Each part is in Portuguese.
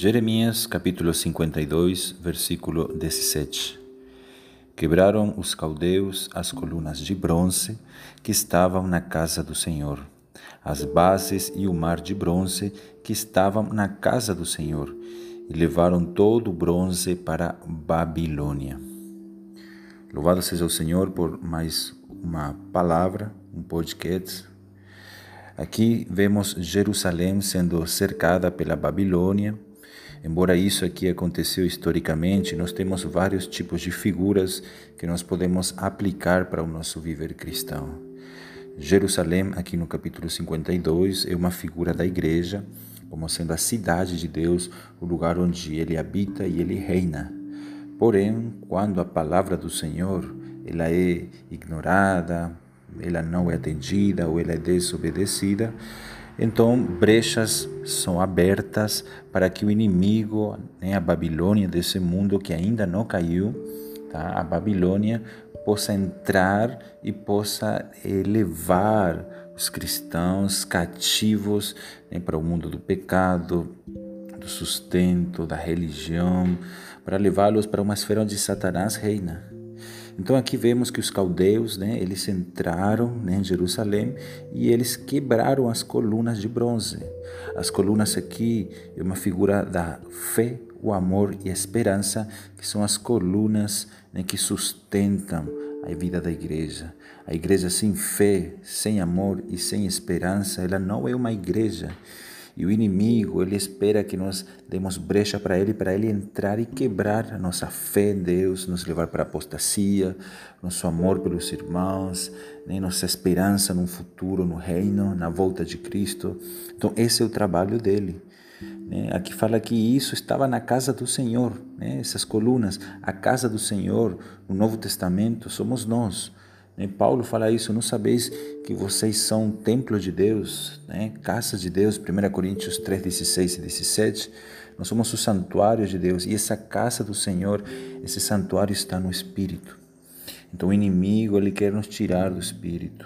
Jeremias capítulo 52, versículo 17. Quebraram os caldeus as colunas de bronze que estavam na casa do Senhor, as bases e o mar de bronze que estavam na casa do Senhor, e levaram todo o bronze para Babilônia. Louvado seja o Senhor por mais uma palavra, um podcast. Aqui vemos Jerusalém sendo cercada pela Babilônia Embora isso aqui aconteceu historicamente, nós temos vários tipos de figuras que nós podemos aplicar para o nosso viver cristão. Jerusalém, aqui no capítulo 52, é uma figura da igreja, como sendo a cidade de Deus, o lugar onde ele habita e ele reina. Porém, quando a palavra do Senhor ela é ignorada, ela não é atendida ou ela é desobedecida, então, brechas são abertas para que o inimigo, né, a Babilônia desse mundo que ainda não caiu, tá? a Babilônia, possa entrar e possa elevar os cristãos cativos né, para o mundo do pecado, do sustento, da religião, para levá-los para uma esfera onde Satanás reina. Então aqui vemos que os caldeus, né, eles entraram né, em Jerusalém e eles quebraram as colunas de bronze. As colunas aqui é uma figura da fé, o amor e a esperança, que são as colunas né, que sustentam a vida da igreja. A igreja sem fé, sem amor e sem esperança, ela não é uma igreja. E o inimigo, ele espera que nós demos brecha para ele, para ele entrar e quebrar a nossa fé em Deus, nos levar para a apostasia, nosso amor pelos irmãos, né? nossa esperança no futuro, no reino, na volta de Cristo. Então, esse é o trabalho dele. Né? Aqui fala que isso estava na casa do Senhor, né? essas colunas. A casa do Senhor, no Novo Testamento, somos nós. Né? Paulo fala isso, não sabeis que vocês são templo de Deus, né? casa de Deus, 1 Coríntios 3, 16 e 17. Nós somos o santuário de Deus e essa casa do Senhor, esse santuário está no Espírito. Então o inimigo, ele quer nos tirar do Espírito.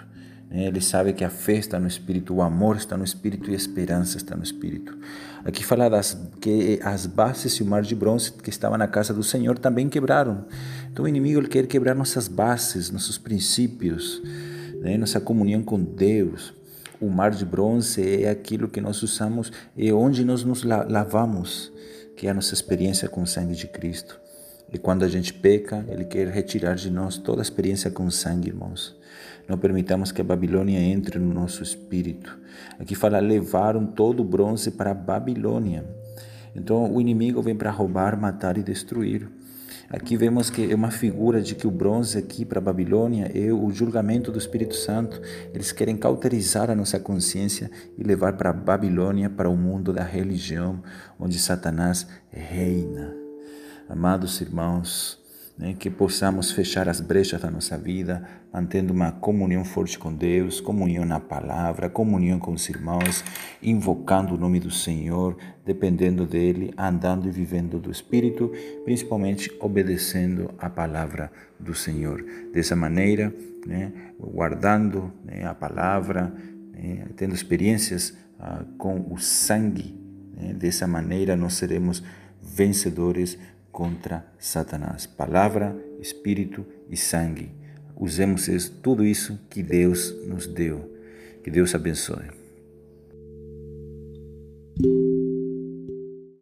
Né? Ele sabe que a fé está no Espírito, o amor está no Espírito e a esperança está no Espírito. Aqui fala das, que as bases e o mar de bronze que estava na casa do Senhor também quebraram. Então o inimigo ele quer quebrar nossas bases, nossos princípios, né? nossa comunhão com Deus. O mar de bronze é aquilo que nós usamos, é onde nós nos lavamos, que é a nossa experiência com o sangue de Cristo. E quando a gente peca, Ele quer retirar de nós toda a experiência com sangue, irmãos. Não permitamos que a Babilônia entre no nosso espírito. Aqui fala: levaram todo o bronze para a Babilônia. Então o inimigo vem para roubar, matar e destruir. Aqui vemos que é uma figura de que o bronze aqui para a Babilônia é o julgamento do Espírito Santo. Eles querem cauterizar a nossa consciência e levar para a Babilônia, para o mundo da religião, onde Satanás reina. Amados irmãos, né, que possamos fechar as brechas da nossa vida, mantendo uma comunhão forte com Deus, comunhão na palavra, comunhão com os irmãos, invocando o nome do Senhor, dependendo dele, andando e vivendo do Espírito, principalmente obedecendo a palavra do Senhor. Dessa maneira, né, guardando né, a palavra, né, tendo experiências ah, com o sangue, né, dessa maneira nós seremos vencedores contra Satanás. Palavra, espírito e sangue. Usemos tudo isso que Deus nos deu. Que Deus abençoe.